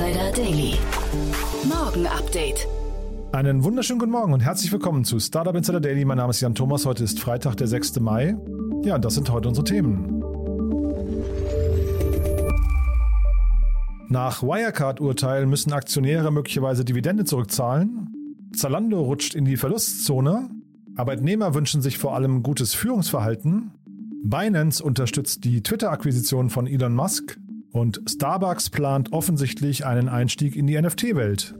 Insider Daily. Morgen Update. Einen wunderschönen guten Morgen und herzlich willkommen zu Startup Insider Daily. Mein Name ist Jan Thomas. Heute ist Freitag, der 6. Mai. Ja, das sind heute unsere Themen. Nach Wirecard-Urteil müssen Aktionäre möglicherweise Dividende zurückzahlen. Zalando rutscht in die Verlustzone. Arbeitnehmer wünschen sich vor allem gutes Führungsverhalten. Binance unterstützt die Twitter-Akquisition von Elon Musk. Und Starbucks plant offensichtlich einen Einstieg in die NFT-Welt.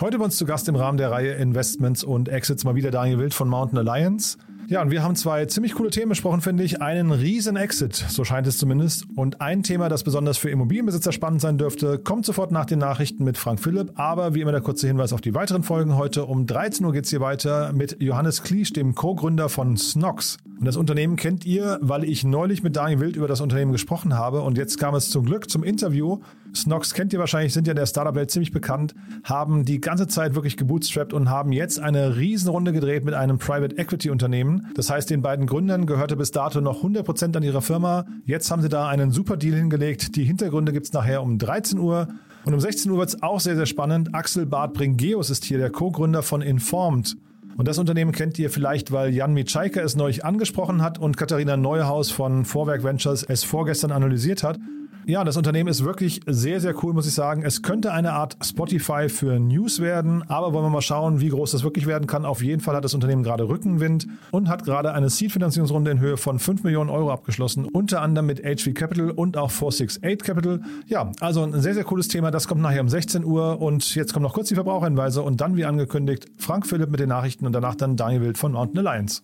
Heute bei uns zu Gast im Rahmen der Reihe Investments und Exits mal wieder Daniel Wild von Mountain Alliance. Ja, und wir haben zwei ziemlich coole Themen besprochen, finde ich. Einen riesen Exit, so scheint es zumindest. Und ein Thema, das besonders für Immobilienbesitzer spannend sein dürfte, kommt sofort nach den Nachrichten mit Frank Philipp. Aber wie immer der kurze Hinweis auf die weiteren Folgen. Heute um 13 Uhr geht es hier weiter mit Johannes Kliesch, dem Co-Gründer von Snox. Und das Unternehmen kennt ihr, weil ich neulich mit Daniel Wild über das Unternehmen gesprochen habe. Und jetzt kam es zum Glück zum Interview. Snox kennt ihr wahrscheinlich, sind ja in der Startup-Welt ziemlich bekannt, haben die ganze Zeit wirklich gebootstrapped und haben jetzt eine Riesenrunde gedreht mit einem Private Equity Unternehmen. Das heißt, den beiden Gründern gehörte bis dato noch 100% an ihrer Firma. Jetzt haben sie da einen super Deal hingelegt. Die Hintergründe gibt's nachher um 13 Uhr. Und um 16 Uhr wird's auch sehr, sehr spannend. Axel Bart Bringeus ist hier der Co-Gründer von Informed. Und das Unternehmen kennt ihr vielleicht, weil Jan Mitschaiker es neulich angesprochen hat und Katharina Neuhaus von Vorwerk Ventures es vorgestern analysiert hat. Ja, das Unternehmen ist wirklich sehr, sehr cool, muss ich sagen. Es könnte eine Art Spotify für News werden, aber wollen wir mal schauen, wie groß das wirklich werden kann. Auf jeden Fall hat das Unternehmen gerade Rückenwind und hat gerade eine Seed-Finanzierungsrunde in Höhe von 5 Millionen Euro abgeschlossen, unter anderem mit HV Capital und auch 468 Capital. Ja, also ein sehr, sehr cooles Thema. Das kommt nachher um 16 Uhr und jetzt kommen noch kurz die Verbraucherhinweise und dann, wie angekündigt, Frank Philipp mit den Nachrichten und danach dann Daniel Wild von Mountain Alliance.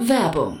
Werbung.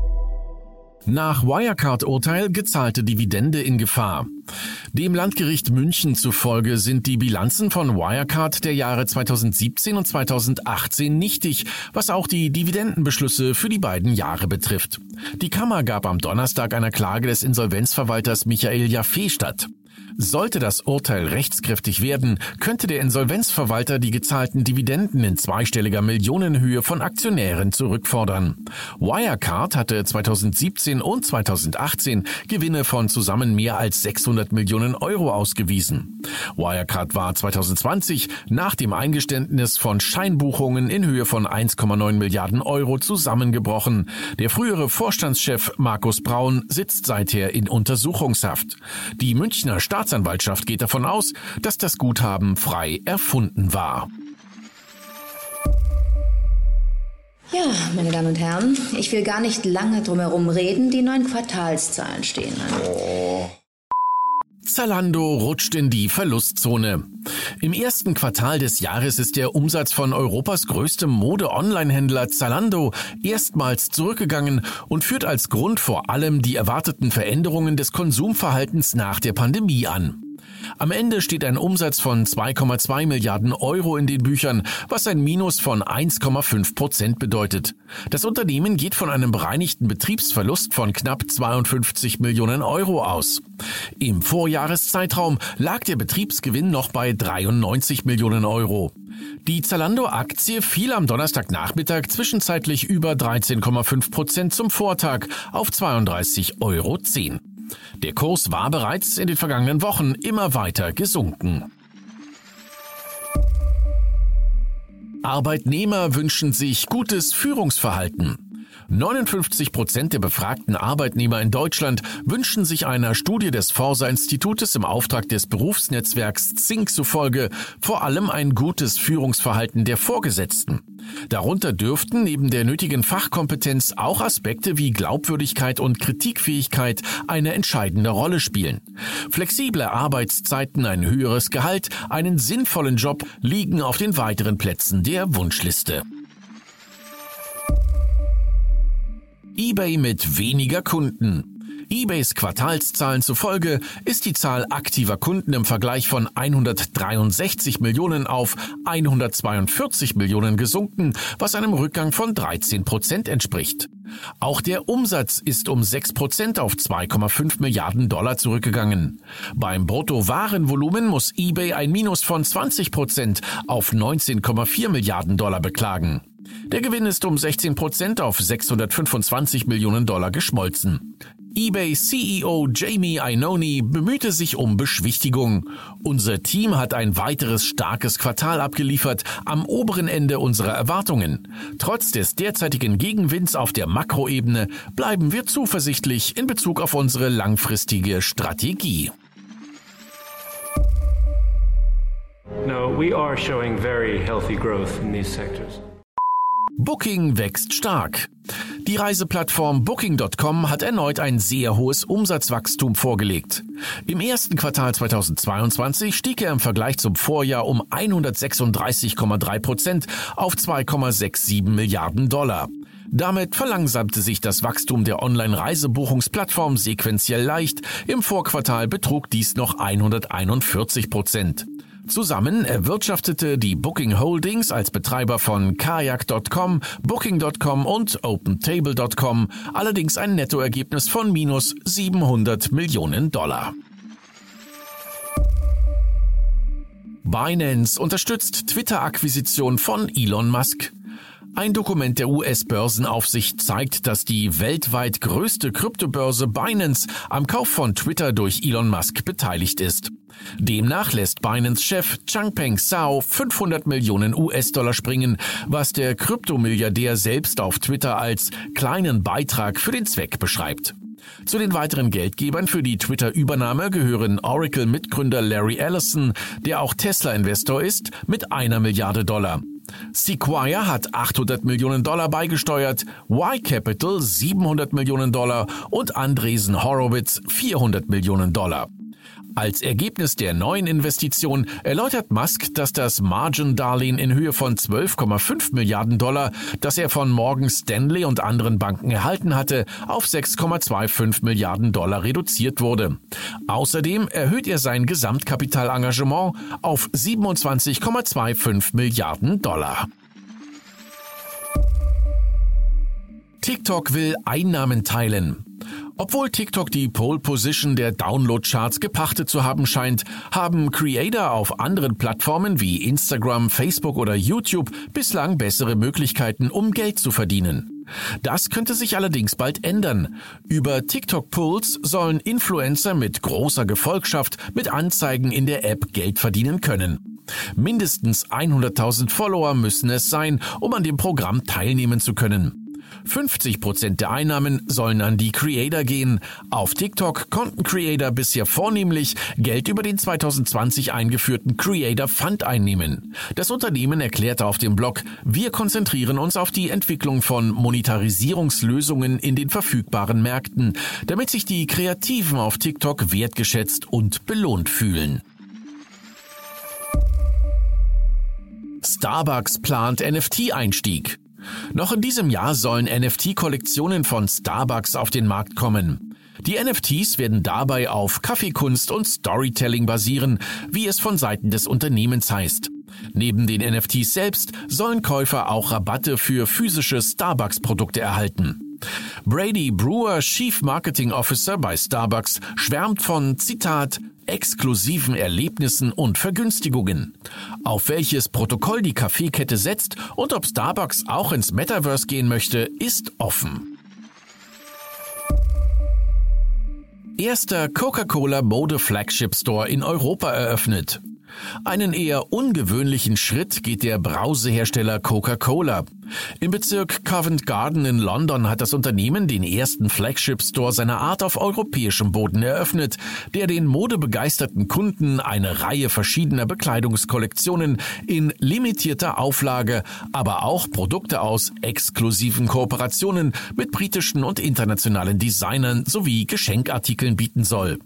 Nach Wirecard-Urteil gezahlte Dividende in Gefahr. Dem Landgericht München zufolge sind die Bilanzen von Wirecard der Jahre 2017 und 2018 nichtig, was auch die Dividendenbeschlüsse für die beiden Jahre betrifft. Die Kammer gab am Donnerstag einer Klage des Insolvenzverwalters Michael Jaffe statt. Sollte das Urteil rechtskräftig werden, könnte der Insolvenzverwalter die gezahlten Dividenden in zweistelliger Millionenhöhe von Aktionären zurückfordern. Wirecard hatte 2017 und 2018 Gewinne von zusammen mehr als 600 Millionen Euro ausgewiesen. Wirecard war 2020 nach dem Eingeständnis von Scheinbuchungen in Höhe von 1,9 Milliarden Euro zusammengebrochen. Der frühere Vorstandschef Markus Braun sitzt seither in Untersuchungshaft. Die Münchner Staatsanwaltschaft geht davon aus, dass das Guthaben frei erfunden war. Ja, meine Damen und Herren, ich will gar nicht lange drumherum reden. Die neuen Quartalszahlen stehen an. Zalando rutscht in die Verlustzone. Im ersten Quartal des Jahres ist der Umsatz von Europas größtem Mode-Online-Händler Zalando erstmals zurückgegangen und führt als Grund vor allem die erwarteten Veränderungen des Konsumverhaltens nach der Pandemie an. Am Ende steht ein Umsatz von 2,2 Milliarden Euro in den Büchern, was ein Minus von 1,5 Prozent bedeutet. Das Unternehmen geht von einem bereinigten Betriebsverlust von knapp 52 Millionen Euro aus. Im Vorjahreszeitraum lag der Betriebsgewinn noch bei 93 Millionen Euro. Die Zalando-Aktie fiel am Donnerstagnachmittag zwischenzeitlich über 13,5 Prozent zum Vortag auf 32,10 Euro. Der Kurs war bereits in den vergangenen Wochen immer weiter gesunken. Arbeitnehmer wünschen sich gutes Führungsverhalten. 59 Prozent der befragten Arbeitnehmer in Deutschland wünschen sich einer Studie des Forsa-Institutes im Auftrag des Berufsnetzwerks Zink zufolge vor allem ein gutes Führungsverhalten der Vorgesetzten. Darunter dürften neben der nötigen Fachkompetenz auch Aspekte wie Glaubwürdigkeit und Kritikfähigkeit eine entscheidende Rolle spielen. Flexible Arbeitszeiten, ein höheres Gehalt, einen sinnvollen Job liegen auf den weiteren Plätzen der Wunschliste. eBay mit weniger Kunden. eBays Quartalszahlen zufolge ist die Zahl aktiver Kunden im Vergleich von 163 Millionen auf 142 Millionen gesunken, was einem Rückgang von 13 Prozent entspricht. Auch der Umsatz ist um 6 Prozent auf 2,5 Milliarden Dollar zurückgegangen. Beim Bruttowarenvolumen muss eBay ein Minus von 20 Prozent auf 19,4 Milliarden Dollar beklagen. Der Gewinn ist um 16 Prozent auf 625 Millionen Dollar geschmolzen. eBay CEO Jamie Iannone bemühte sich um Beschwichtigung. Unser Team hat ein weiteres starkes Quartal abgeliefert, am oberen Ende unserer Erwartungen. Trotz des derzeitigen Gegenwinds auf der Makroebene bleiben wir zuversichtlich in Bezug auf unsere langfristige Strategie. No, we are showing very healthy growth in these sectors. Booking wächst stark. Die Reiseplattform Booking.com hat erneut ein sehr hohes Umsatzwachstum vorgelegt. Im ersten Quartal 2022 stieg er im Vergleich zum Vorjahr um 136,3 Prozent auf 2,67 Milliarden Dollar. Damit verlangsamte sich das Wachstum der Online-Reisebuchungsplattform sequenziell leicht. Im Vorquartal betrug dies noch 141 Prozent. Zusammen erwirtschaftete die Booking Holdings als Betreiber von Kayak.com, Booking.com und OpenTable.com allerdings ein Nettoergebnis von minus 700 Millionen Dollar. Binance unterstützt Twitter-Akquisition von Elon Musk. Ein Dokument der US-Börsenaufsicht zeigt, dass die weltweit größte Kryptobörse Binance am Kauf von Twitter durch Elon Musk beteiligt ist. Demnach lässt Binance-Chef Changpeng Zhao 500 Millionen US-Dollar springen, was der Kryptomilliardär selbst auf Twitter als kleinen Beitrag für den Zweck beschreibt. Zu den weiteren Geldgebern für die Twitter-Übernahme gehören Oracle-Mitgründer Larry Ellison, der auch Tesla-Investor ist, mit einer Milliarde Dollar. Sequire hat 800 Millionen Dollar beigesteuert, Y Capital 700 Millionen Dollar und Andresen Horowitz 400 Millionen Dollar. Als Ergebnis der neuen Investition erläutert Musk, dass das Margin-Darlehen in Höhe von 12,5 Milliarden Dollar, das er von Morgan Stanley und anderen Banken erhalten hatte, auf 6,25 Milliarden Dollar reduziert wurde. Außerdem erhöht er sein Gesamtkapitalengagement auf 27,25 Milliarden Dollar. TikTok will Einnahmen teilen. Obwohl TikTok die Pole Position der Download-Charts gepachtet zu haben scheint, haben Creator auf anderen Plattformen wie Instagram, Facebook oder YouTube bislang bessere Möglichkeiten, um Geld zu verdienen. Das könnte sich allerdings bald ändern. Über TikTok Pulse sollen Influencer mit großer Gefolgschaft mit Anzeigen in der App Geld verdienen können. Mindestens 100.000 Follower müssen es sein, um an dem Programm teilnehmen zu können. 50 Prozent der Einnahmen sollen an die Creator gehen. Auf TikTok konnten Creator bisher vornehmlich Geld über den 2020 eingeführten Creator Fund einnehmen. Das Unternehmen erklärte auf dem Blog, wir konzentrieren uns auf die Entwicklung von Monetarisierungslösungen in den verfügbaren Märkten, damit sich die Kreativen auf TikTok wertgeschätzt und belohnt fühlen. Starbucks plant NFT-Einstieg. Noch in diesem Jahr sollen NFT-Kollektionen von Starbucks auf den Markt kommen. Die NFTs werden dabei auf Kaffeekunst und Storytelling basieren, wie es von Seiten des Unternehmens heißt. Neben den NFTs selbst sollen Käufer auch Rabatte für physische Starbucks-Produkte erhalten. Brady Brewer, Chief Marketing Officer bei Starbucks, schwärmt von, Zitat, exklusiven Erlebnissen und Vergünstigungen. Auf welches Protokoll die Kaffeekette setzt und ob Starbucks auch ins Metaverse gehen möchte, ist offen. Erster Coca-Cola Mode Flagship Store in Europa eröffnet. Einen eher ungewöhnlichen Schritt geht der Brausehersteller Coca-Cola. Im Bezirk Covent Garden in London hat das Unternehmen den ersten Flagship Store seiner Art auf europäischem Boden eröffnet, der den modebegeisterten Kunden eine Reihe verschiedener Bekleidungskollektionen in limitierter Auflage, aber auch Produkte aus exklusiven Kooperationen mit britischen und internationalen Designern sowie Geschenkartikeln bieten soll.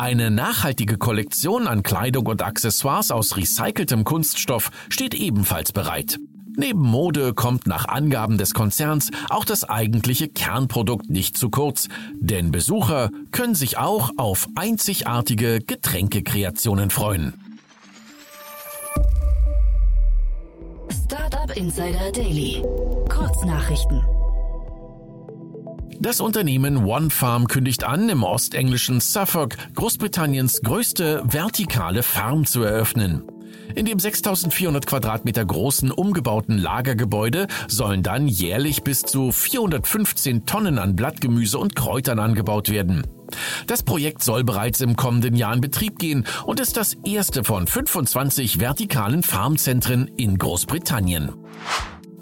Eine nachhaltige Kollektion an Kleidung und Accessoires aus recyceltem Kunststoff steht ebenfalls bereit. Neben Mode kommt nach Angaben des Konzerns auch das eigentliche Kernprodukt nicht zu kurz, denn Besucher können sich auch auf einzigartige Getränkekreationen freuen. Startup Insider Daily. Kurznachrichten. Das Unternehmen One Farm kündigt an, im ostenglischen Suffolk Großbritanniens größte vertikale Farm zu eröffnen. In dem 6400 Quadratmeter großen umgebauten Lagergebäude sollen dann jährlich bis zu 415 Tonnen an Blattgemüse und Kräutern angebaut werden. Das Projekt soll bereits im kommenden Jahr in Betrieb gehen und ist das erste von 25 vertikalen Farmzentren in Großbritannien.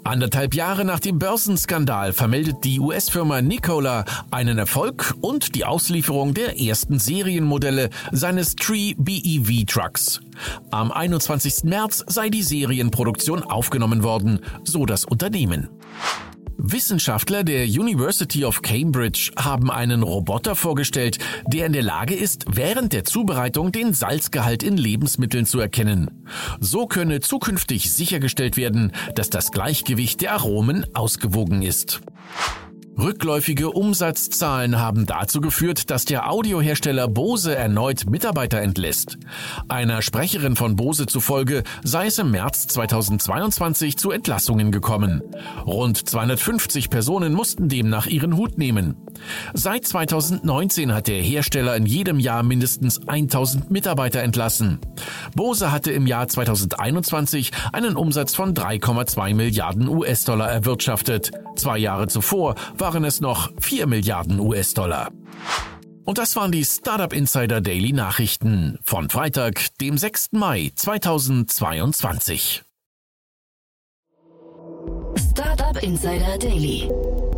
Anderthalb Jahre nach dem Börsenskandal vermeldet die US-Firma Nikola einen Erfolg und die Auslieferung der ersten Serienmodelle seines Tree BEV Trucks. Am 21. März sei die Serienproduktion aufgenommen worden, so das Unternehmen. Wissenschaftler der University of Cambridge haben einen Roboter vorgestellt, der in der Lage ist, während der Zubereitung den Salzgehalt in Lebensmitteln zu erkennen. So könne zukünftig sichergestellt werden, dass das Gleichgewicht der Aromen ausgewogen ist. Rückläufige Umsatzzahlen haben dazu geführt, dass der Audiohersteller Bose erneut Mitarbeiter entlässt. Einer Sprecherin von Bose zufolge sei es im März 2022 zu Entlassungen gekommen. Rund 250 Personen mussten demnach ihren Hut nehmen. Seit 2019 hat der Hersteller in jedem Jahr mindestens 1000 Mitarbeiter entlassen. Bose hatte im Jahr 2021 einen Umsatz von 3,2 Milliarden US-Dollar erwirtschaftet. Zwei Jahre zuvor waren es noch 4 Milliarden US-Dollar. Und das waren die Startup Insider Daily Nachrichten von Freitag, dem 6. Mai 2022. Startup Insider Daily.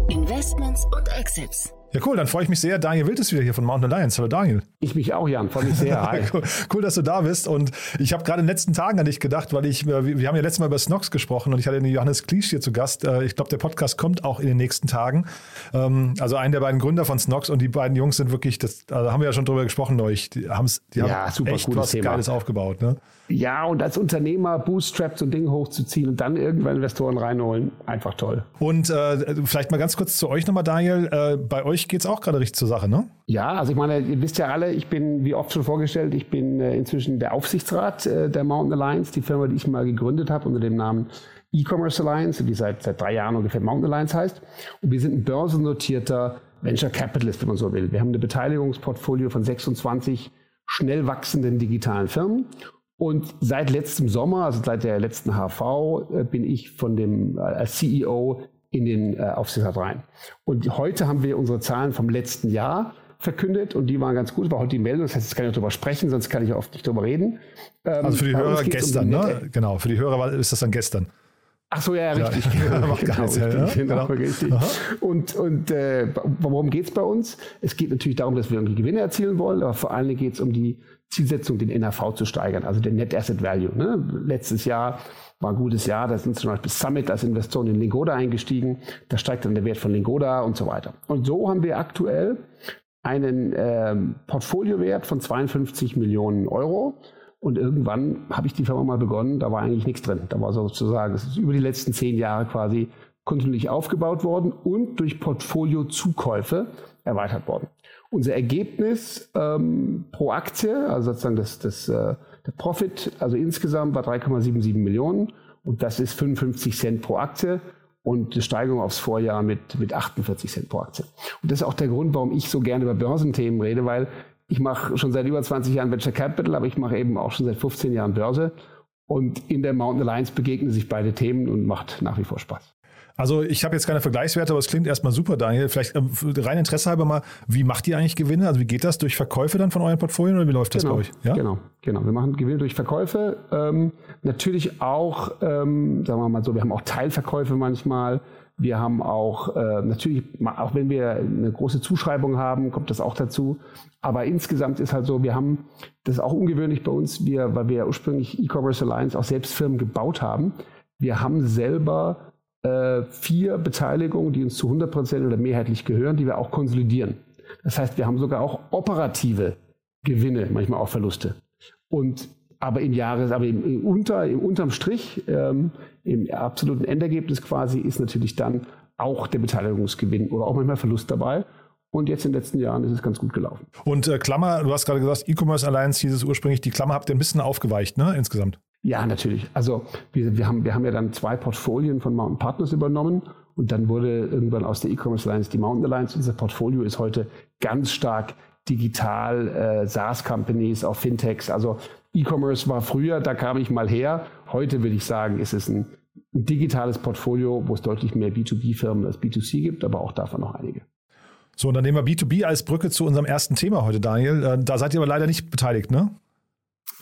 Investments und Exits. Ja, cool, dann freue ich mich sehr. Daniel Wild ist wieder hier von Mountain Alliance. Hallo Daniel. Ich mich auch, Jan. Freue mich sehr. Hi. cool, cool, dass du da bist. Und ich habe gerade in den letzten Tagen an dich gedacht, weil ich, wir, wir haben ja letztes Mal über Snox gesprochen und ich hatte den Johannes Kliesch hier zu Gast. Äh, ich glaube, der Podcast kommt auch in den nächsten Tagen. Ähm, also einen der beiden Gründer von Snox und die beiden Jungs sind wirklich, das also haben wir ja schon drüber gesprochen neulich. Die, haben's, die ja, haben super echt was Thema. Geiles aufgebaut. Ne? Ja, und als Unternehmer Bootstrap so ein Ding hochzuziehen und dann irgendwann Investoren reinholen, einfach toll. Und äh, vielleicht mal ganz kurz zu euch nochmal, Daniel. Äh, bei euch geht es auch gerade richtig zur Sache, ne? Ja, also ich meine, ihr wisst ja alle, ich bin, wie oft schon vorgestellt, ich bin äh, inzwischen der Aufsichtsrat äh, der Mountain Alliance, die Firma, die ich mal gegründet habe unter dem Namen E-Commerce Alliance, die seit, seit drei Jahren ungefähr Mountain Alliance heißt. Und wir sind ein börsennotierter Venture Capitalist, wenn man so will. Wir haben ein Beteiligungsportfolio von 26 schnell wachsenden digitalen Firmen und seit letztem Sommer, also seit der letzten HV, äh, bin ich von dem äh, CEO in den äh, Aufsichtsrat rein. Und heute haben wir unsere Zahlen vom letzten Jahr verkündet und die waren ganz gut. War heute die Meldung, das heißt, jetzt kann ich darüber sprechen, sonst kann ich oft nicht darüber reden. Ähm, also für die Hörer gestern, um ne? Genau, für die Hörer ist das dann gestern. Ach so, ja, Ja, richtig. macht gar nichts, ja, ja, genau, richtig. Aha. Und, und äh, worum geht es bei uns? Es geht natürlich darum, dass wir irgendwie Gewinne erzielen wollen, aber vor allen Dingen geht es um die Zielsetzung, den NAV zu steigern, also den Net Asset Value. Ne? Letztes Jahr war ein gutes Jahr, da sind zum Beispiel Summit als Investoren in Lingoda eingestiegen, da steigt dann der Wert von Lingoda und so weiter. Und so haben wir aktuell einen ähm, Portfoliowert von 52 Millionen Euro. Und irgendwann habe ich die Firma mal begonnen, da war eigentlich nichts drin. Da war sozusagen, es ist über die letzten zehn Jahre quasi kontinuierlich aufgebaut worden und durch Portfolio-Zukäufe erweitert worden. Unser Ergebnis ähm, pro Aktie, also sozusagen das, das, äh, der Profit, also insgesamt war 3,77 Millionen und das ist 55 Cent pro Aktie. und die Steigerung aufs Vorjahr mit, mit 48 Cent pro Aktie. Und das ist auch der Grund, warum ich so gerne über Börsenthemen rede, weil ich mache schon seit über 20 Jahren Venture Capital, aber ich mache eben auch schon seit 15 Jahren Börse. Und in der Mountain Alliance begegnen sich beide Themen und macht nach wie vor Spaß. Also ich habe jetzt keine Vergleichswerte, aber es klingt erstmal super, Daniel. Vielleicht äh, rein Interesse halber mal, wie macht ihr eigentlich Gewinne? Also wie geht das? Durch Verkäufe dann von euren Portfolien oder wie läuft das genau, bei euch? Ja? Genau, genau. Wir machen Gewinne durch Verkäufe. Ähm, natürlich auch, ähm, sagen wir mal so, wir haben auch Teilverkäufe manchmal. Wir haben auch, äh, natürlich, auch wenn wir eine große Zuschreibung haben, kommt das auch dazu. Aber insgesamt ist halt so, wir haben, das ist auch ungewöhnlich bei uns, wir, weil wir ursprünglich E-Commerce Alliance auch selbst Firmen gebaut haben. Wir haben selber äh, vier Beteiligungen, die uns zu 100 Prozent oder mehrheitlich gehören, die wir auch konsolidieren. Das heißt, wir haben sogar auch operative Gewinne, manchmal auch Verluste. Und aber im Jahres, aber im, im, unter, im unterm Strich, ähm, im absoluten Endergebnis quasi, ist natürlich dann auch der Beteiligungsgewinn oder auch manchmal Verlust dabei. Und jetzt in den letzten Jahren ist es ganz gut gelaufen. Und äh, Klammer, du hast gerade gesagt, E-Commerce Alliance hieß es ursprünglich, die Klammer habt ihr ein bisschen aufgeweicht, ne, insgesamt? Ja, natürlich. Also wir, wir, haben, wir haben ja dann zwei Portfolien von Mountain Partners übernommen und dann wurde irgendwann aus der E-Commerce Alliance die Mountain Alliance. Unser Portfolio ist heute ganz stark digital, äh, SaaS-Companies, auch Fintechs. Also E-Commerce war früher, da kam ich mal her. Heute würde ich sagen, ist es ein, digitales Portfolio, wo es deutlich mehr B2B-Firmen als B2C gibt, aber auch davon noch einige. So, und dann nehmen wir B2B als Brücke zu unserem ersten Thema heute, Daniel. Äh, da seid ihr aber leider nicht beteiligt, ne?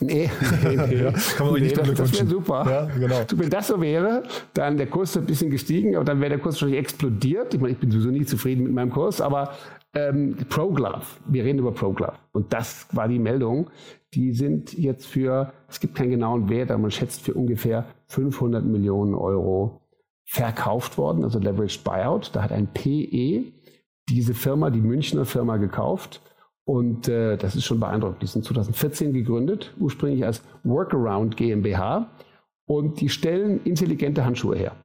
Nee, nee, nee. ja, kann man nee, das, wäre super. Ja, genau. Wenn das so wäre, dann der Kurs ein bisschen gestiegen, aber dann wäre der Kurs wahrscheinlich explodiert. Ich meine, ich bin sowieso nicht zufrieden mit meinem Kurs, aber ähm, ProGlove, wir reden über ProGlove. Und das war die Meldung. Die sind jetzt für, es gibt keinen genauen Wert, aber man schätzt für ungefähr 500 Millionen Euro verkauft worden, also Leveraged Buyout. Da hat ein PE diese Firma, die Münchner Firma, gekauft. Und äh, das ist schon beeindruckend. Die sind 2014 gegründet, ursprünglich als Workaround GmbH. Und die stellen intelligente Handschuhe her.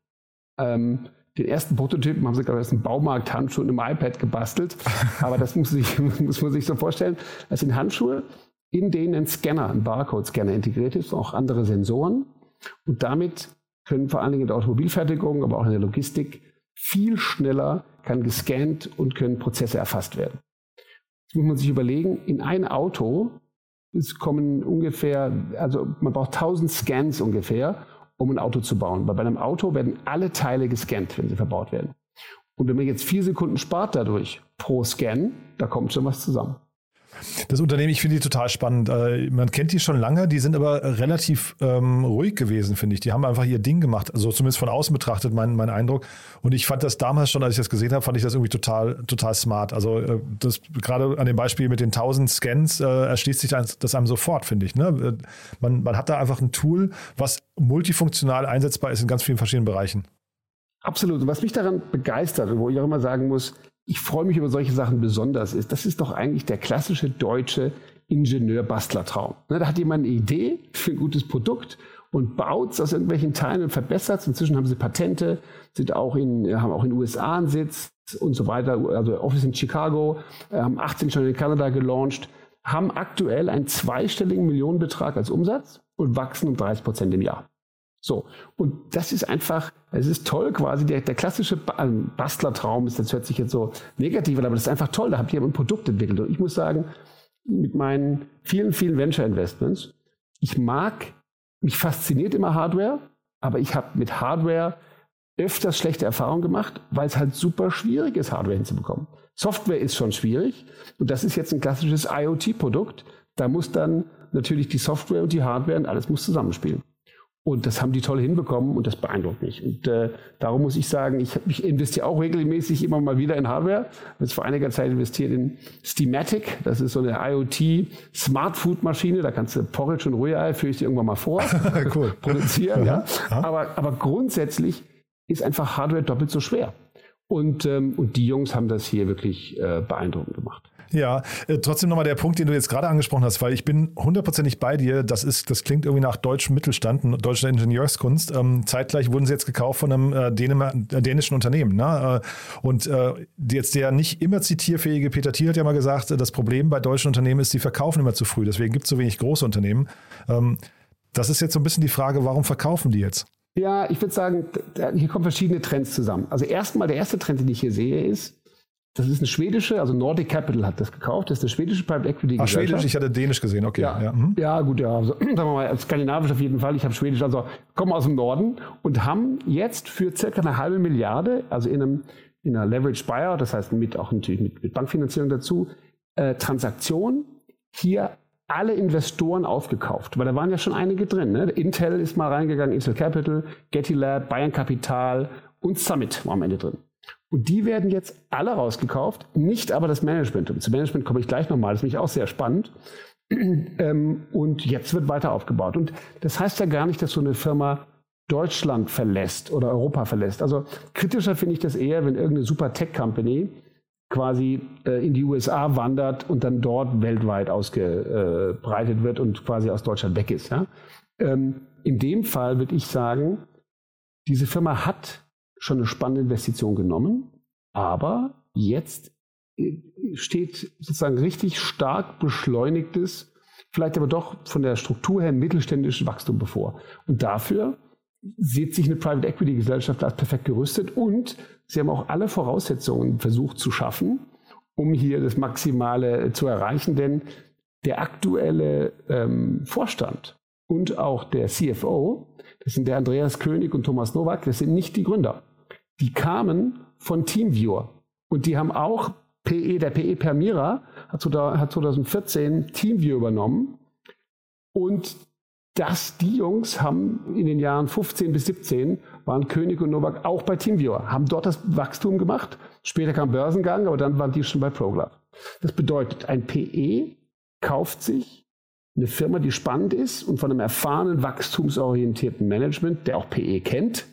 Ähm, den ersten Prototypen haben sie gerade aus dem Baumarkt-Handschuh und einem iPad gebastelt. Aber das muss, sich, muss man sich so vorstellen. Das sind Handschuhe, in denen ein Scanner, ein Barcode-Scanner integriert ist, auch andere Sensoren. Und damit können vor allen Dingen in der Automobilfertigung, aber auch in der Logistik viel schneller kann gescannt und können Prozesse erfasst werden. Jetzt muss man sich überlegen, in ein Auto es kommen ungefähr, also man braucht 1000 Scans ungefähr, um ein Auto zu bauen. Weil bei einem Auto werden alle Teile gescannt, wenn sie verbaut werden. Und wenn man jetzt vier Sekunden spart dadurch pro Scan, da kommt schon was zusammen. Das Unternehmen, ich finde die total spannend. Äh, man kennt die schon lange, die sind aber relativ ähm, ruhig gewesen, finde ich. Die haben einfach ihr Ding gemacht, also zumindest von außen betrachtet, mein, mein Eindruck. Und ich fand das damals schon, als ich das gesehen habe, fand ich das irgendwie total, total smart. Also äh, das gerade an dem Beispiel mit den 1000 Scans äh, erschließt sich das einem sofort, finde ich. Ne? Äh, man, man hat da einfach ein Tool, was multifunktional einsetzbar ist in ganz vielen verschiedenen Bereichen. Absolut. Und was mich daran begeistert und wo ich auch immer sagen muss, ich freue mich über solche Sachen besonders ist, das ist doch eigentlich der klassische deutsche Ingenieur-Bastler-Traum. Ne, da hat jemand eine Idee für ein gutes Produkt und baut es aus irgendwelchen Teilen und verbessert es. Inzwischen haben sie Patente, sind auch in, haben auch in den USA einen Sitz und so weiter, also Office in Chicago, äh, haben 18 schon in Kanada gelauncht, haben aktuell einen zweistelligen Millionenbetrag als Umsatz und wachsen um 30 Prozent im Jahr. So, und das ist einfach, es ist toll quasi, der, der klassische ähm, Bastlertraum ist, das hört sich jetzt so negativ an, aber das ist einfach toll, da habt ihr ein Produkt entwickelt. Und ich muss sagen, mit meinen vielen, vielen Venture Investments, ich mag, mich fasziniert immer Hardware, aber ich habe mit Hardware öfters schlechte Erfahrungen gemacht, weil es halt super schwierig ist, Hardware hinzubekommen. Software ist schon schwierig und das ist jetzt ein klassisches IoT-Produkt. Da muss dann natürlich die Software und die Hardware und alles muss zusammenspielen. Und das haben die toll hinbekommen und das beeindruckt mich. Und äh, darum muss ich sagen, ich, ich investiere auch regelmäßig immer mal wieder in Hardware. Ich habe jetzt vor einiger Zeit investiert in Steamatic. Das ist so eine IoT Smart Food Maschine. Da kannst du Porridge und Rührei, führe ich dir irgendwann mal vor, cool. produzieren. ja. Aber, aber grundsätzlich ist einfach Hardware doppelt so schwer. Und, ähm, und die Jungs haben das hier wirklich äh, beeindruckend gemacht. Ja, äh, trotzdem nochmal der Punkt, den du jetzt gerade angesprochen hast, weil ich bin hundertprozentig bei dir. Das ist, das klingt irgendwie nach deutschem Mittelstand, deutscher Ingenieurskunst. Ähm, zeitgleich wurden sie jetzt gekauft von einem äh, Dänemark, äh, dänischen Unternehmen. Ne? Äh, und äh, jetzt der nicht immer zitierfähige Peter Thiel hat ja mal gesagt, das Problem bei deutschen Unternehmen ist, sie verkaufen immer zu früh. Deswegen gibt es so wenig große Unternehmen. Ähm, das ist jetzt so ein bisschen die Frage, warum verkaufen die jetzt? Ja, ich würde sagen, hier kommen verschiedene Trends zusammen. Also erstmal, der erste Trend, den ich hier sehe, ist, das ist eine schwedische, also Nordic Capital hat das gekauft. Das ist eine schwedische Private Equity Ach, schwedisch, ich hatte dänisch gesehen, okay. Ja, ja. Mhm. ja gut, ja. Also, sagen wir mal, skandinavisch auf jeden Fall. Ich habe schwedisch, also kommen aus dem Norden und haben jetzt für circa eine halbe Milliarde, also in einem in einer Leverage Buyer, das heißt mit auch natürlich mit, mit Bankfinanzierung dazu, äh, Transaktion hier alle Investoren aufgekauft, weil da waren ja schon einige drin. Ne? Intel ist mal reingegangen, Intel Capital, Getty Lab, Bayern Capital und Summit war am Ende drin. Und die werden jetzt alle rausgekauft, nicht aber das Management. Und zum Management komme ich gleich nochmal, das ist nämlich auch sehr spannend. Ähm, und jetzt wird weiter aufgebaut. Und das heißt ja gar nicht, dass so eine Firma Deutschland verlässt oder Europa verlässt. Also kritischer finde ich das eher, wenn irgendeine super Tech-Company quasi äh, in die USA wandert und dann dort weltweit ausgebreitet wird und quasi aus Deutschland weg ist. Ähm, in dem Fall würde ich sagen, diese Firma hat schon eine spannende Investition genommen, aber jetzt äh, steht sozusagen richtig stark beschleunigtes, vielleicht aber doch von der Struktur her mittelständisches Wachstum bevor. Und dafür sieht sich eine Private Equity Gesellschaft als perfekt gerüstet und sie haben auch alle Voraussetzungen versucht zu schaffen, um hier das Maximale zu erreichen, denn der aktuelle ähm, Vorstand und auch der CFO, das sind der Andreas König und Thomas Nowak, das sind nicht die Gründer die kamen von TeamViewer. Und die haben auch PE, der PE Permira hat 2014 TeamViewer übernommen. Und das, die Jungs haben in den Jahren 15 bis 17 waren König und Novak auch bei TeamViewer, haben dort das Wachstum gemacht. Später kam Börsengang, aber dann waren die schon bei ProGlove. Das bedeutet, ein PE kauft sich eine Firma, die spannend ist und von einem erfahrenen, wachstumsorientierten Management, der auch PE kennt,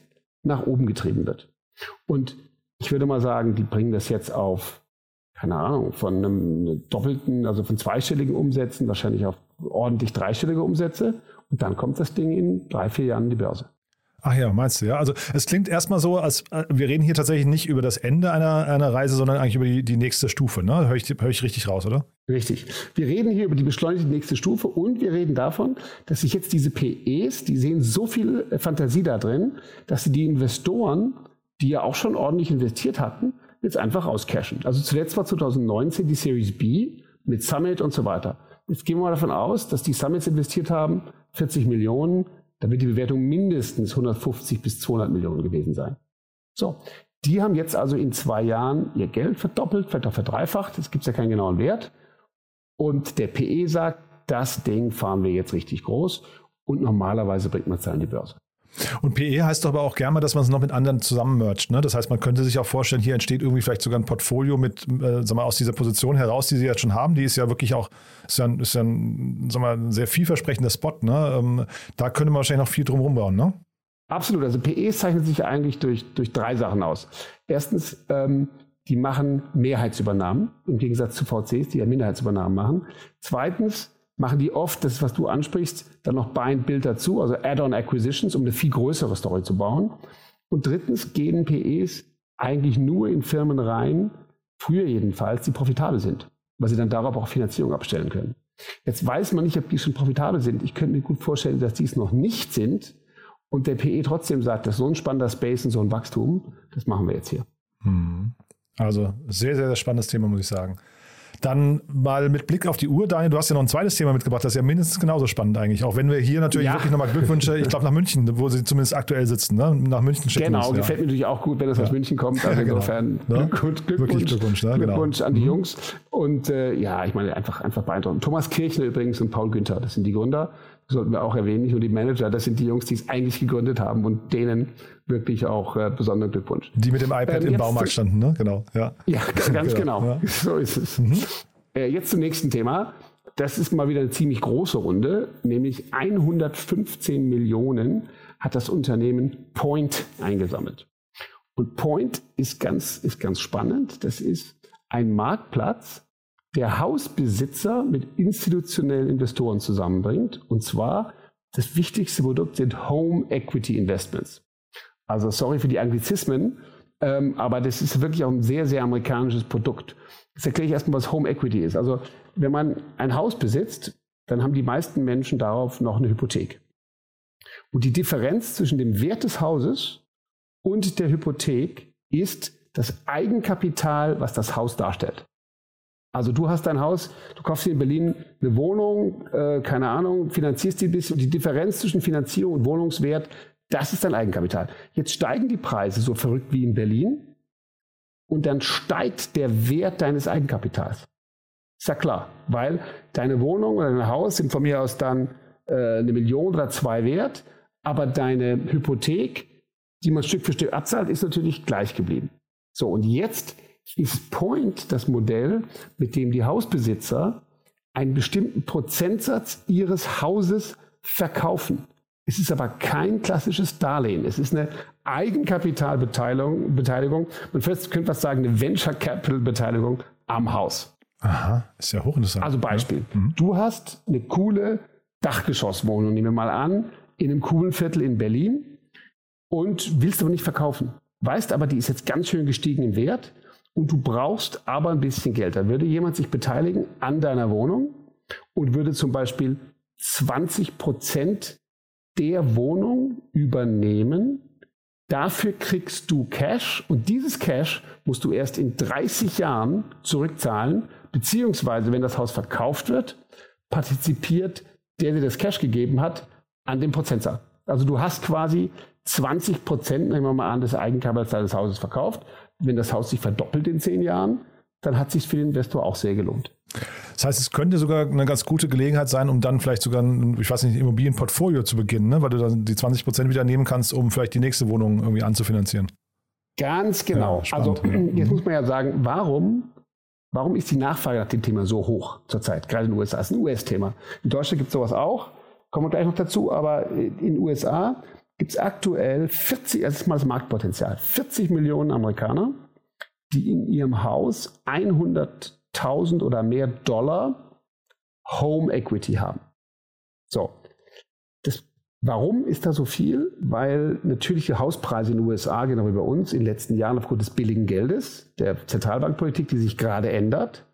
nach oben getrieben wird. Und ich würde mal sagen, die bringen das jetzt auf, keine Ahnung, von einem doppelten, also von zweistelligen Umsätzen, wahrscheinlich auf ordentlich dreistellige Umsätze. Und dann kommt das Ding in drei, vier Jahren in die Börse. Ach ja, meinst du, ja? Also es klingt erstmal so, als äh, wir reden hier tatsächlich nicht über das Ende einer, einer Reise, sondern eigentlich über die, die nächste Stufe. Ne? Höre ich, hör ich richtig raus, oder? Richtig. Wir reden hier über die beschleunigte nächste Stufe und wir reden davon, dass sich jetzt diese PEs, die sehen so viel Fantasie da drin, dass sie die Investoren die ja auch schon ordentlich investiert hatten, jetzt einfach auscashen. Also zuletzt war 2019 die Series B mit Summit und so weiter. Jetzt gehen wir mal davon aus, dass die Summits investiert haben, 40 Millionen, da wird die Bewertung mindestens 150 bis 200 Millionen gewesen sein. So, die haben jetzt also in zwei Jahren ihr Geld verdoppelt, vielleicht verdreifacht, es gibt ja keinen genauen Wert. Und der PE sagt, das Ding fahren wir jetzt richtig groß und normalerweise bringt man es dann an die Börse. Und PE heißt doch aber auch gerne dass man es noch mit anderen zusammen mercht. Ne? Das heißt, man könnte sich auch vorstellen, hier entsteht irgendwie vielleicht sogar ein Portfolio mit, äh, sag mal, aus dieser Position heraus, die sie jetzt schon haben. Die ist ja wirklich auch, ist ja, ist ja ein, sag mal, ein sehr vielversprechender Spot. Ne? Ähm, da könnte man wahrscheinlich noch viel drum rumbauen, ne? Absolut. Also PE zeichnet sich eigentlich durch, durch drei Sachen aus. Erstens, ähm, die machen Mehrheitsübernahmen, im Gegensatz zu VCs, die ja Minderheitsübernahmen machen. Zweitens, machen die oft, das was du ansprichst, dann noch Buy and Build dazu, also Add-on Acquisitions, um eine viel größere Story zu bauen. Und drittens gehen PEs eigentlich nur in Firmen rein, früher jedenfalls, die profitabel sind, weil sie dann darauf auch Finanzierung abstellen können. Jetzt weiß man nicht, ob die schon profitabel sind. Ich könnte mir gut vorstellen, dass die es noch nicht sind und der PE trotzdem sagt, das ist so ein spannender Space und so ein Wachstum, das machen wir jetzt hier. Hm. Also sehr, sehr, sehr spannendes Thema, muss ich sagen. Dann mal mit Blick auf die Uhr, Daniel, du hast ja noch ein zweites Thema mitgebracht, das ist ja mindestens genauso spannend eigentlich. Auch wenn wir hier natürlich ja. wirklich nochmal Glückwünsche, ich glaube nach München, wo sie zumindest aktuell sitzen, ne? nach München schicken. Genau, uns, gefällt mir natürlich auch gut, wenn das ja. aus München kommt. Also genau. insofern ne? Glückwunsch, Glückwunsch, Glückwunsch, ne? genau. Glückwunsch an die mhm. Jungs. Und äh, ja, ich meine, einfach, einfach beeindruckend. Thomas Kirchner übrigens und Paul Günther, das sind die Gründer sollten wir auch erwähnen, nicht nur die Manager, das sind die Jungs, die es eigentlich gegründet haben und denen wirklich auch äh, besonderen Glückwunsch. Die mit dem iPad ähm, im Baumarkt standen, ne? Genau. Ja, ja ganz genau. genau. Ja. So ist es. Mhm. Äh, jetzt zum nächsten Thema. Das ist mal wieder eine ziemlich große Runde, nämlich 115 Millionen hat das Unternehmen Point eingesammelt. Und Point ist ganz, ist ganz spannend. Das ist ein Marktplatz, der Hausbesitzer mit institutionellen Investoren zusammenbringt. Und zwar das wichtigste Produkt sind Home Equity Investments. Also sorry für die Anglizismen, ähm, aber das ist wirklich auch ein sehr, sehr amerikanisches Produkt. Jetzt erkläre ich erstmal, was Home Equity ist. Also wenn man ein Haus besitzt, dann haben die meisten Menschen darauf noch eine Hypothek. Und die Differenz zwischen dem Wert des Hauses und der Hypothek ist das Eigenkapital, was das Haus darstellt. Also du hast dein Haus, du kaufst dir in Berlin eine Wohnung, äh, keine Ahnung, finanzierst die ein bisschen die Differenz zwischen Finanzierung und Wohnungswert, das ist dein Eigenkapital. Jetzt steigen die Preise so verrückt wie in Berlin und dann steigt der Wert deines Eigenkapitals. Ist ja klar, weil deine Wohnung oder dein Haus sind von mir aus dann äh, eine Million oder zwei wert, aber deine Hypothek, die man Stück für Stück abzahlt, ist natürlich gleich geblieben. So, und jetzt ist Point das Modell, mit dem die Hausbesitzer einen bestimmten Prozentsatz ihres Hauses verkaufen. Es ist aber kein klassisches Darlehen. Es ist eine Eigenkapitalbeteiligung. Beteiligung. Man könnte fast sagen, eine Venture Capital Beteiligung am Haus. Aha, ist ja hochinteressant. Also Beispiel. Ja. Mhm. Du hast eine coole Dachgeschosswohnung, nehmen wir mal an, in einem coolen Viertel in Berlin und willst aber nicht verkaufen. Weißt aber, die ist jetzt ganz schön gestiegen im Wert und du brauchst aber ein bisschen Geld. Da würde jemand sich beteiligen an deiner Wohnung und würde zum Beispiel 20 Prozent der Wohnung übernehmen. Dafür kriegst du Cash und dieses Cash musst du erst in 30 Jahren zurückzahlen, beziehungsweise wenn das Haus verkauft wird, partizipiert der, der das Cash gegeben hat, an dem Prozentsatz. Also du hast quasi 20 Prozent, nehmen wir mal an, des Eigenkapitals deines Hauses verkauft wenn das Haus sich verdoppelt in zehn Jahren, dann hat sich für den Investor auch sehr gelohnt. Das heißt, es könnte sogar eine ganz gute Gelegenheit sein, um dann vielleicht sogar ein, ich weiß nicht, Immobilienportfolio zu beginnen, ne? weil du dann die 20 Prozent wieder nehmen kannst, um vielleicht die nächste Wohnung irgendwie anzufinanzieren. Ganz genau. Ja, also jetzt muss man ja sagen, warum, warum ist die Nachfrage nach dem Thema so hoch zurzeit, gerade in den USA? Das ist ein US-Thema. In Deutschland gibt es sowas auch, kommen wir gleich noch dazu, aber in den USA gibt es aktuell 40, das ist mal das Marktpotenzial, 40 Millionen Amerikaner, die in ihrem Haus 100.000 oder mehr Dollar Home Equity haben. So. Das, warum ist da so viel? Weil natürliche Hauspreise in den USA, genau wie bei uns, in den letzten Jahren aufgrund des billigen Geldes, der Zentralbankpolitik, die sich gerade ändert,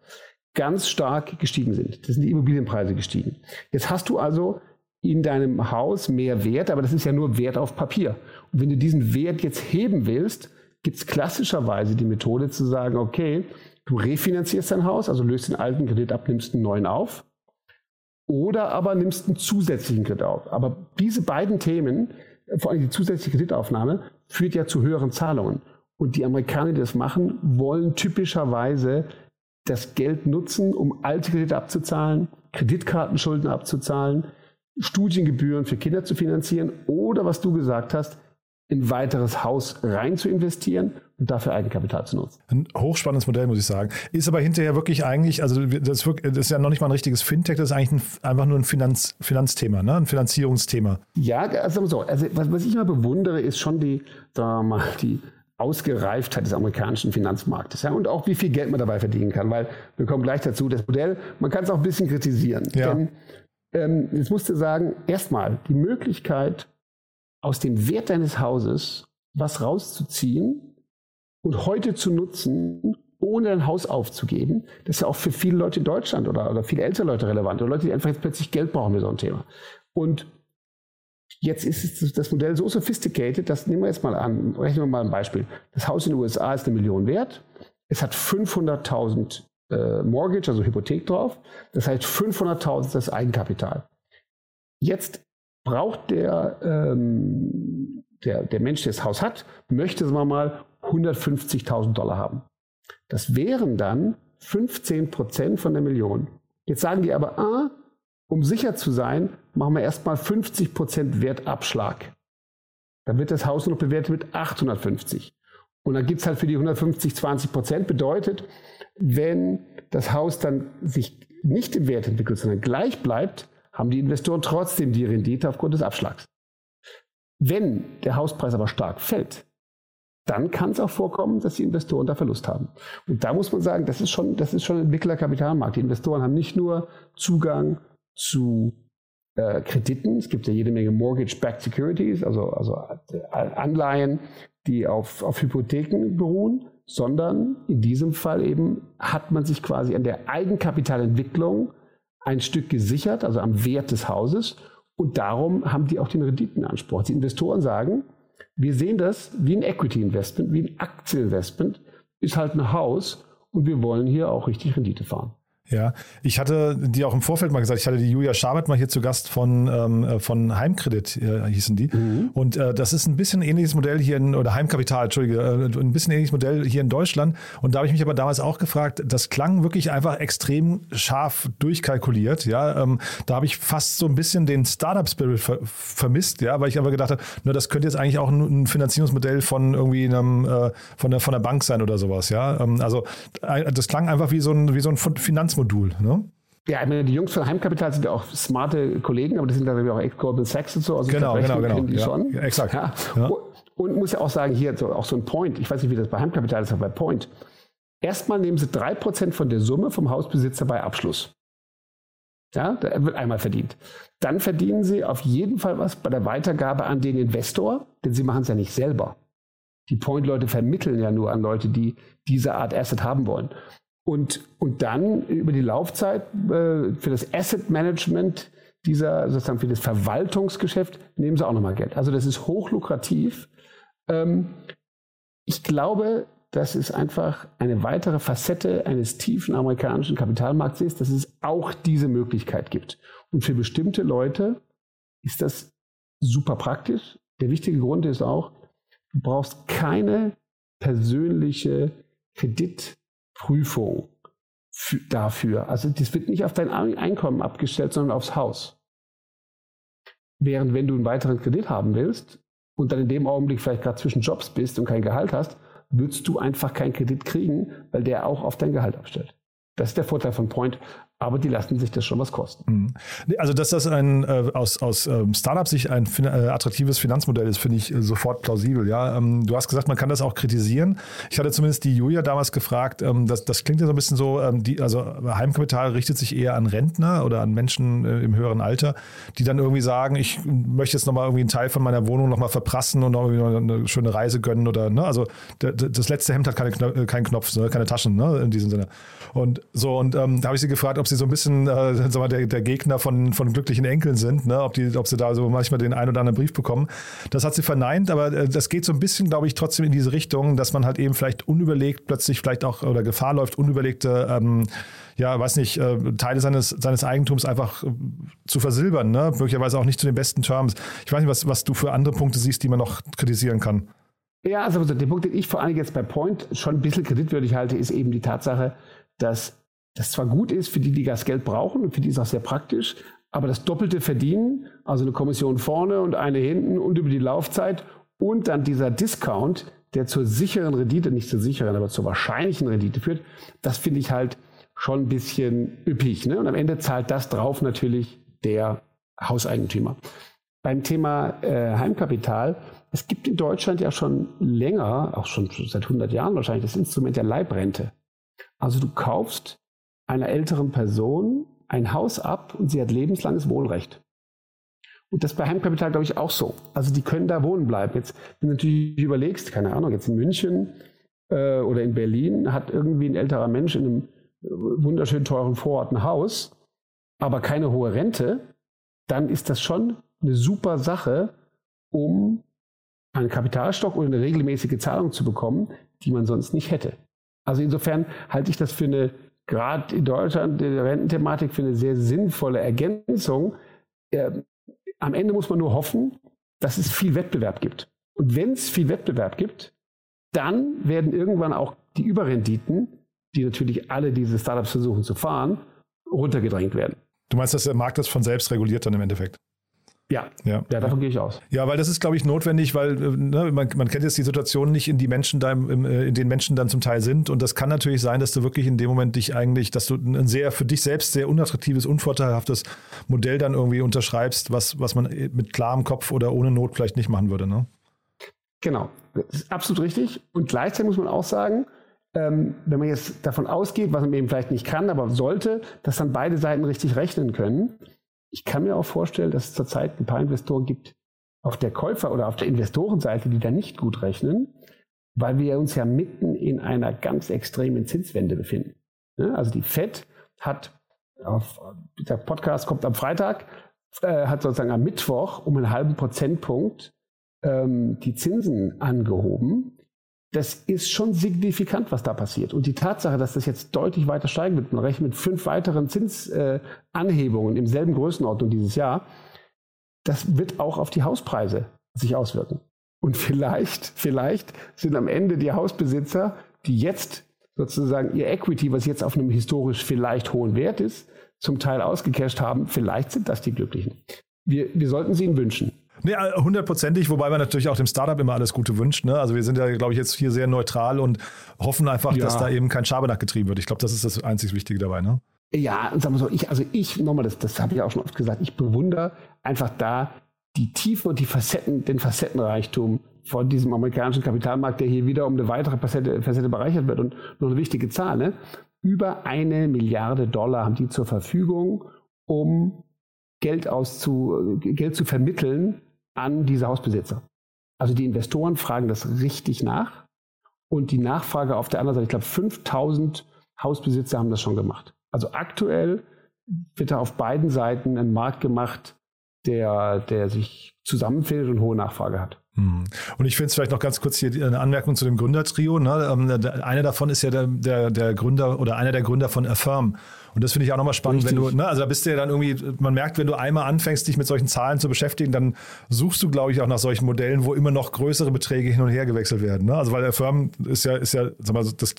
ganz stark gestiegen sind. Das sind die Immobilienpreise gestiegen. Jetzt hast du also in deinem Haus mehr Wert, aber das ist ja nur Wert auf Papier. Und wenn du diesen Wert jetzt heben willst, gibt es klassischerweise die Methode zu sagen, okay, du refinanzierst dein Haus, also löst den alten Kredit ab, nimmst einen neuen auf, oder aber nimmst einen zusätzlichen Kredit auf. Aber diese beiden Themen, vor allem die zusätzliche Kreditaufnahme, führt ja zu höheren Zahlungen. Und die Amerikaner, die das machen, wollen typischerweise das Geld nutzen, um alte Kredite abzuzahlen, Kreditkartenschulden abzuzahlen, Studiengebühren für Kinder zu finanzieren oder, was du gesagt hast, in ein weiteres Haus rein zu investieren und dafür Eigenkapital zu nutzen. Ein hochspannendes Modell, muss ich sagen. Ist aber hinterher wirklich eigentlich, also das, ist ja noch nicht mal ein richtiges Fintech, das ist eigentlich ein, einfach nur ein Finanz, Finanzthema, ne? ein Finanzierungsthema. Ja, also so. Also was, ich immer bewundere, ist schon die, sagen mal, die Ausgereiftheit des amerikanischen Finanzmarktes ja, und auch wie viel Geld man dabei verdienen kann, weil wir kommen gleich dazu, das Modell, man kann es auch ein bisschen kritisieren. Ja. Denn ähm, jetzt musst du sagen, erstmal die Möglichkeit, aus dem Wert deines Hauses was rauszuziehen und heute zu nutzen, ohne ein Haus aufzugeben, das ist ja auch für viele Leute in Deutschland oder, oder viele ältere Leute relevant oder Leute, die einfach jetzt plötzlich Geld brauchen für so ein Thema. Und jetzt ist das Modell so sophisticated, das nehmen wir jetzt mal an, rechnen wir mal ein Beispiel. Das Haus in den USA ist eine Million wert, es hat 500.000 äh, Mortgage, also Hypothek drauf. Das heißt 500.000 das Eigenkapital. Jetzt braucht der, ähm, der, der Mensch, der das Haus hat, möchte sagen mal 150.000 Dollar haben. Das wären dann 15 Prozent von der Million. Jetzt sagen die aber, ah, um sicher zu sein, machen wir erstmal 50 Prozent Wertabschlag. Dann wird das Haus noch bewertet mit 850. Und dann gibt es halt für die 150 20 Prozent. Bedeutet, wenn das Haus dann sich nicht im Wert entwickelt, sondern gleich bleibt, haben die Investoren trotzdem die Rendite aufgrund des Abschlags. Wenn der Hauspreis aber stark fällt, dann kann es auch vorkommen, dass die Investoren da Verlust haben. Und da muss man sagen, das ist schon, das ist schon Entwicklerkapitalmarkt. Die Investoren haben nicht nur Zugang zu äh, Krediten, es gibt ja jede Menge Mortgage-Backed Securities, also, also äh, Anleihen, die auf, auf Hypotheken beruhen, sondern in diesem Fall eben hat man sich quasi an der Eigenkapitalentwicklung ein Stück gesichert, also am Wert des Hauses Und darum haben die auch den Renditenanspruch. Die Investoren sagen, wir sehen das wie ein Equity-Investment, wie ein Aktieninvestment, ist halt ein Haus und wir wollen hier auch richtig Rendite fahren. Ja, ich hatte die auch im Vorfeld mal gesagt, ich hatte die Julia Schabert mal hier zu Gast von, ähm, äh, von Heimkredit, äh, hießen die. Mhm. Und äh, das ist ein bisschen ähnliches Modell hier in, oder Heimkapital, Entschuldige, äh, ein bisschen ähnliches Modell hier in Deutschland. Und da habe ich mich aber damals auch gefragt, das klang wirklich einfach extrem scharf durchkalkuliert. Ja, ähm, da habe ich fast so ein bisschen den Startup-Spirit ver vermisst, ja, weil ich aber gedacht habe, na, das könnte jetzt eigentlich auch ein, ein Finanzierungsmodell von irgendwie einem, äh, von, der, von der Bank sein oder sowas. Ja, ähm, also äh, das klang einfach wie so ein, wie so ein Finanzmodell. Modul. Ne? Ja, ich meine, die Jungs von Heimkapital sind ja auch smarte Kollegen, aber die sind dann auch Ex-Goldman Sachs und so. Also genau, genau, genau. Die ja, schon. Ja, exakt. Ja. Ja. Und, muss ja auch sagen, hier so, auch so ein Point, ich weiß nicht, wie das bei Heimkapital ist, aber bei Point. Erstmal nehmen sie 3% von der Summe vom Hausbesitzer bei Abschluss. Ja, da wird einmal verdient. Dann verdienen sie auf jeden Fall was bei der Weitergabe an den Investor, denn sie machen es ja nicht selber. Die Point-Leute vermitteln ja nur an Leute, die diese Art Asset haben wollen. Und, und dann über die Laufzeit äh, für das Asset Management dieser, sozusagen für das Verwaltungsgeschäft, nehmen sie auch nochmal Geld. Also das ist hochlukrativ. Ähm, ich glaube, dass es einfach eine weitere Facette eines tiefen amerikanischen Kapitalmarkts ist, dass es auch diese Möglichkeit gibt. Und für bestimmte Leute ist das super praktisch. Der wichtige Grund ist auch, du brauchst keine persönliche Kredit Prüfung dafür. Also das wird nicht auf dein Einkommen abgestellt, sondern aufs Haus. Während wenn du einen weiteren Kredit haben willst und dann in dem Augenblick vielleicht gerade zwischen Jobs bist und kein Gehalt hast, würdest du einfach keinen Kredit kriegen, weil der auch auf dein Gehalt abstellt. Das ist der Vorteil von Point aber die lassen sich das schon was kosten. Mhm. Also, dass das ein äh, aus, aus ähm, Startup-Sicht ein fin äh, attraktives Finanzmodell ist, finde ich äh, sofort plausibel. Ja, ähm, du hast gesagt, man kann das auch kritisieren. Ich hatte zumindest die Julia damals gefragt, ähm, das, das klingt ja so ein bisschen so, ähm, die, also Heimkapital richtet sich eher an Rentner oder an Menschen äh, im höheren Alter, die dann irgendwie sagen, ich möchte jetzt nochmal irgendwie einen Teil von meiner Wohnung nochmal verprassen und noch eine schöne Reise gönnen oder, ne, also das letzte Hemd hat keine, äh, keinen Knopf, ne, keine Taschen, ne, in diesem Sinne. Und so, und ähm, da habe ich sie gefragt, ob sie so ein bisschen äh, der, der Gegner von, von glücklichen Enkeln sind, ne? ob, die, ob sie da so manchmal den einen oder anderen Brief bekommen. Das hat sie verneint, aber äh, das geht so ein bisschen, glaube ich, trotzdem in diese Richtung, dass man halt eben vielleicht unüberlegt plötzlich vielleicht auch oder Gefahr läuft, unüberlegte ähm, ja, weiß nicht, äh, Teile seines, seines Eigentums einfach äh, zu versilbern, ne? möglicherweise auch nicht zu den besten Terms. Ich weiß nicht, was, was du für andere Punkte siehst, die man noch kritisieren kann. Ja, also der Punkt, den ich vor allem jetzt bei Point schon ein bisschen kreditwürdig halte, ist eben die Tatsache, dass das zwar gut ist für die, die das Geld brauchen und für die ist auch sehr praktisch, aber das doppelte Verdienen, also eine Kommission vorne und eine hinten und über die Laufzeit und dann dieser Discount, der zur sicheren Rendite, nicht zur sicheren, aber zur wahrscheinlichen Rendite führt, das finde ich halt schon ein bisschen üppig. Ne? Und am Ende zahlt das drauf natürlich der Hauseigentümer. Beim Thema äh, Heimkapital, es gibt in Deutschland ja schon länger, auch schon seit 100 Jahren wahrscheinlich, das Instrument der Leibrente. Also du kaufst einer älteren Person ein Haus ab und sie hat lebenslanges Wohnrecht. Und das bei Heimkapital, glaube ich, auch so. Also die können da wohnen bleiben. Jetzt, wenn du natürlich überlegst, keine Ahnung, jetzt in München äh, oder in Berlin hat irgendwie ein älterer Mensch in einem äh, wunderschön teuren Vorort ein Haus, aber keine hohe Rente, dann ist das schon eine super Sache, um einen Kapitalstock oder eine regelmäßige Zahlung zu bekommen, die man sonst nicht hätte. Also insofern halte ich das für eine gerade in Deutschland die Rententhematik für eine sehr sinnvolle Ergänzung. Äh, am Ende muss man nur hoffen, dass es viel Wettbewerb gibt. Und wenn es viel Wettbewerb gibt, dann werden irgendwann auch die Überrenditen, die natürlich alle diese Startups versuchen zu fahren, runtergedrängt werden. Du meinst, dass der Markt das von selbst reguliert dann im Endeffekt? Ja, ja, ja davon ja. gehe ich aus. Ja, weil das ist, glaube ich, notwendig, weil äh, ne, man, man kennt jetzt die Situation nicht, in die Menschen da, im, äh, in den Menschen dann zum Teil sind. Und das kann natürlich sein, dass du wirklich in dem Moment dich eigentlich, dass du ein sehr für dich selbst sehr unattraktives, unvorteilhaftes Modell dann irgendwie unterschreibst, was, was man mit klarem Kopf oder ohne Not vielleicht nicht machen würde. Ne? Genau, das ist absolut richtig. Und gleichzeitig muss man auch sagen, ähm, wenn man jetzt davon ausgeht, was man eben vielleicht nicht kann, aber sollte, dass dann beide Seiten richtig rechnen können ich kann mir auch vorstellen, dass es zurzeit ein paar Investoren gibt auf der Käufer- oder auf der Investorenseite, die da nicht gut rechnen, weil wir uns ja mitten in einer ganz extremen Zinswende befinden. Also die FED hat, auf, der Podcast kommt am Freitag, äh, hat sozusagen am Mittwoch um einen halben Prozentpunkt ähm, die Zinsen angehoben. Das ist schon signifikant, was da passiert. Und die Tatsache, dass das jetzt deutlich weiter steigen wird, man rechnet mit fünf weiteren Zinsanhebungen äh, im selben Größenordnung dieses Jahr, das wird auch auf die Hauspreise sich auswirken. Und vielleicht, vielleicht sind am Ende die Hausbesitzer, die jetzt sozusagen ihr Equity, was jetzt auf einem historisch vielleicht hohen Wert ist, zum Teil ausgecasht haben, vielleicht sind das die Glücklichen. Wir, wir sollten sie ihnen wünschen. Nee, hundertprozentig, wobei man natürlich auch dem Startup immer alles Gute wünscht. Ne? Also wir sind ja, glaube ich, jetzt hier sehr neutral und hoffen einfach, ja. dass da eben kein Schabernack getrieben wird. Ich glaube, das ist das einzig Wichtige dabei. Ne? Ja, sagen wir so, ich, also ich, nochmal, das, das habe ich auch schon oft gesagt, ich bewundere einfach da die Tiefe und die Facetten, den Facettenreichtum von diesem amerikanischen Kapitalmarkt, der hier wieder um eine weitere Facette, Facette bereichert wird. Und noch eine wichtige Zahl, ne? über eine Milliarde Dollar haben die zur Verfügung, um Geld, auszu, Geld zu vermitteln an diese Hausbesitzer. Also die Investoren fragen das richtig nach und die Nachfrage auf der anderen Seite, ich glaube 5000 Hausbesitzer haben das schon gemacht. Also aktuell wird da auf beiden Seiten ein Markt gemacht, der, der sich zusammenfindet und hohe Nachfrage hat. Hm. Und ich finde es vielleicht noch ganz kurz hier eine Anmerkung zu dem Gründertrio. Ne? Ähm, einer davon ist ja der, der, der, Gründer oder einer der Gründer von Affirm. Und das finde ich auch nochmal spannend, Richtig. wenn du, ne, also da bist du ja dann irgendwie, man merkt, wenn du einmal anfängst, dich mit solchen Zahlen zu beschäftigen, dann suchst du, glaube ich, auch nach solchen Modellen, wo immer noch größere Beträge hin und her gewechselt werden. Ne? Also weil Affirm ist ja, ist ja, sag mal, das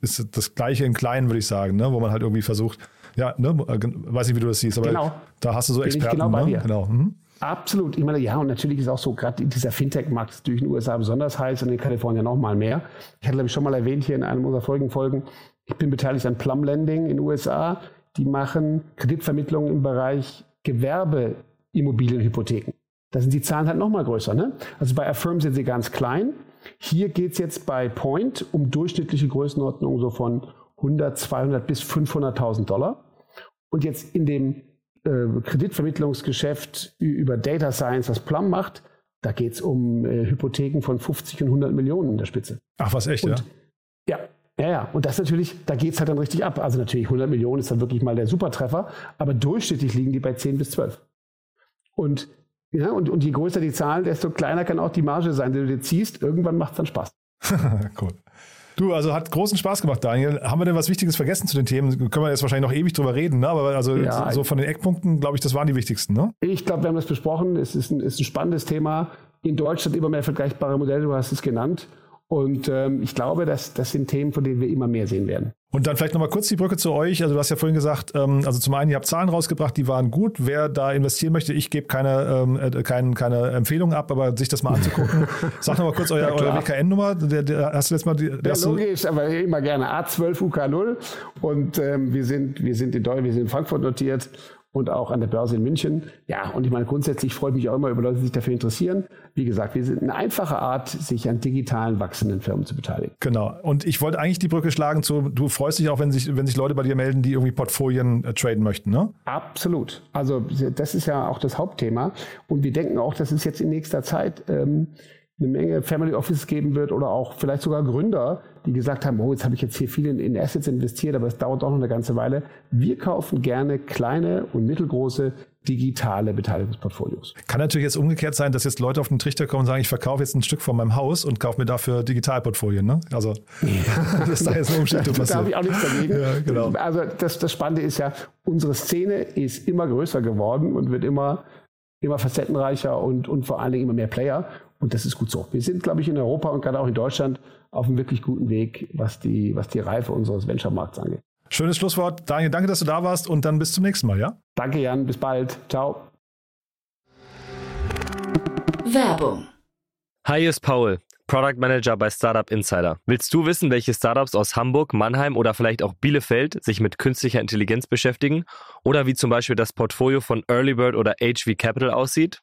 ist das Gleiche in kleinen, würde ich sagen, ne? wo man halt irgendwie versucht, ja, ne, äh, weiß nicht, wie du das siehst, aber genau. da hast du so Experten. Bin ich genau bei ne? dir. Genau. Mhm. Absolut. Ich meine, ja, und natürlich ist auch so, gerade dieser Fintech-Markt durch den USA besonders heiß und in Kalifornien noch mal mehr. Ich hatte, glaube schon mal erwähnt hier in einem unserer Folgen, Folgen, ich bin beteiligt an Plum Lending in den USA. Die machen Kreditvermittlung im Bereich Gewerbeimmobilienhypotheken. Da sind die Zahlen halt noch mal größer. Ne? Also bei Affirm sind sie ganz klein. Hier geht es jetzt bei Point um durchschnittliche Größenordnungen so von 100, 200 bis 500.000 Dollar. Und jetzt in dem Kreditvermittlungsgeschäft über Data Science, was Plum macht, da geht es um äh, Hypotheken von 50 und 100 Millionen in der Spitze. Ach, was echt, und, ja? Ja, ja, ja. Und das natürlich, da geht es halt dann richtig ab. Also natürlich 100 Millionen ist dann wirklich mal der Supertreffer, aber durchschnittlich liegen die bei 10 bis 12. Und, ja, und, und je größer die Zahl, desto kleiner kann auch die Marge sein, die du dir ziehst. Irgendwann macht es dann Spaß. cool. Du, also hat großen Spaß gemacht, Daniel. Haben wir denn was Wichtiges vergessen zu den Themen? Können wir jetzt wahrscheinlich noch ewig drüber reden, ne? aber also ja, so von den Eckpunkten, glaube ich, das waren die wichtigsten. Ne? Ich glaube, wir haben das besprochen. Es ist ein, ist ein spannendes Thema. In Deutschland immer mehr vergleichbare Modelle, du hast es genannt. Und ähm, ich glaube, dass das sind Themen, von denen wir immer mehr sehen werden. Und dann vielleicht nochmal kurz die Brücke zu euch. Also du hast ja vorhin gesagt, ähm, also zum einen, ihr habt Zahlen rausgebracht, die waren gut. Wer da investieren möchte, ich gebe keine, ähm, äh, kein, keine Empfehlung ab, aber sich das mal anzugucken. Sag nochmal kurz euer, eure WKN-Nummer. Der, der, hast du jetzt mal die, ja, logisch, aber immer gerne A12UK0 und ähm, wir sind wir sind in Deutschland, wir sind in Frankfurt notiert und auch an der Börse in München. Ja, und ich meine, grundsätzlich freue ich mich auch immer über Leute, die sich dafür interessieren. Wie gesagt, wir sind eine einfache Art, sich an digitalen wachsenden Firmen zu beteiligen. Genau. Und ich wollte eigentlich die Brücke schlagen zu, du freust dich auch, wenn sich, wenn sich Leute bei dir melden, die irgendwie Portfolien äh, traden möchten, ne? Absolut. Also das ist ja auch das Hauptthema. Und wir denken auch, dass es jetzt in nächster Zeit ähm, eine Menge Family Offices geben wird oder auch vielleicht sogar Gründer, die gesagt haben, oh, jetzt habe ich jetzt hier viel in, in Assets investiert, aber es dauert auch noch eine ganze Weile. Wir kaufen gerne kleine und mittelgroße digitale Beteiligungsportfolios. Kann natürlich jetzt umgekehrt sein, dass jetzt Leute auf den Trichter kommen und sagen, ich verkaufe jetzt ein Stück von meinem Haus und kaufe mir dafür Digitalportfolien. Ne? Also ja. das ist da jetzt eine Umstellung passiert. Da habe ich auch nichts dagegen. Ja, genau. Also das, das Spannende ist ja, unsere Szene ist immer größer geworden und wird immer immer facettenreicher und, und vor allen Dingen immer mehr Player. Und das ist gut so. Wir sind, glaube ich, in Europa und gerade auch in Deutschland auf einem wirklich guten Weg, was die, was die Reife unseres Venture-Markts angeht. Schönes Schlusswort. Daniel, danke, dass du da warst und dann bis zum nächsten Mal, ja? Danke, Jan. Bis bald. Ciao. Werbung. Hi, hier ist Paul, Product Manager bei Startup Insider. Willst du wissen, welche Startups aus Hamburg, Mannheim oder vielleicht auch Bielefeld sich mit künstlicher Intelligenz beschäftigen? Oder wie zum Beispiel das Portfolio von Earlybird oder HV Capital aussieht?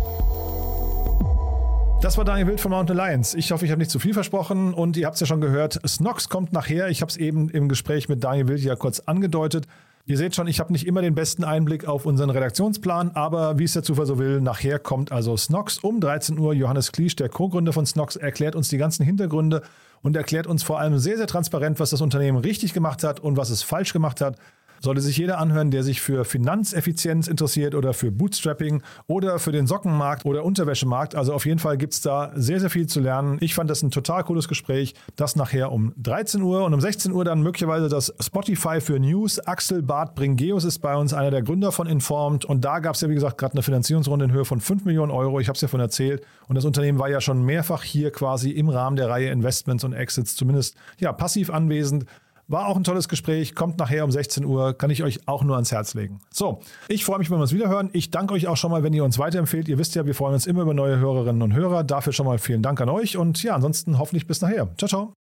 Das war Daniel Wild von Mountain Alliance. Ich hoffe, ich habe nicht zu viel versprochen und ihr habt es ja schon gehört, Snox kommt nachher. Ich habe es eben im Gespräch mit Daniel Wild ja kurz angedeutet. Ihr seht schon, ich habe nicht immer den besten Einblick auf unseren Redaktionsplan, aber wie es der Zufall so will, nachher kommt also Snox um 13 Uhr. Johannes Kliesch, der Co-Gründer von Snox, erklärt uns die ganzen Hintergründe und erklärt uns vor allem sehr, sehr transparent, was das Unternehmen richtig gemacht hat und was es falsch gemacht hat. Sollte sich jeder anhören, der sich für Finanzeffizienz interessiert oder für Bootstrapping oder für den Sockenmarkt oder Unterwäschemarkt. Also auf jeden Fall gibt es da sehr, sehr viel zu lernen. Ich fand das ein total cooles Gespräch. Das nachher um 13 Uhr und um 16 Uhr dann möglicherweise das Spotify für News. Axel Bart Bringeus ist bei uns einer der Gründer von Informed und da gab es ja, wie gesagt, gerade eine Finanzierungsrunde in Höhe von 5 Millionen Euro. Ich habe es ja von erzählt und das Unternehmen war ja schon mehrfach hier quasi im Rahmen der Reihe Investments und Exits zumindest ja, passiv anwesend. War auch ein tolles Gespräch, kommt nachher um 16 Uhr, kann ich euch auch nur ans Herz legen. So, ich freue mich, wenn wir uns wiederhören. Ich danke euch auch schon mal, wenn ihr uns weiterempfehlt. Ihr wisst ja, wir freuen uns immer über neue Hörerinnen und Hörer. Dafür schon mal vielen Dank an euch und ja, ansonsten hoffentlich bis nachher. Ciao, ciao.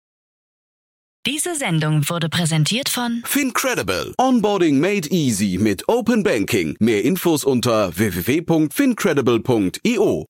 Diese Sendung wurde präsentiert von Fincredible. Onboarding made easy mit Open Banking. Mehr Infos unter www.fincredible.io.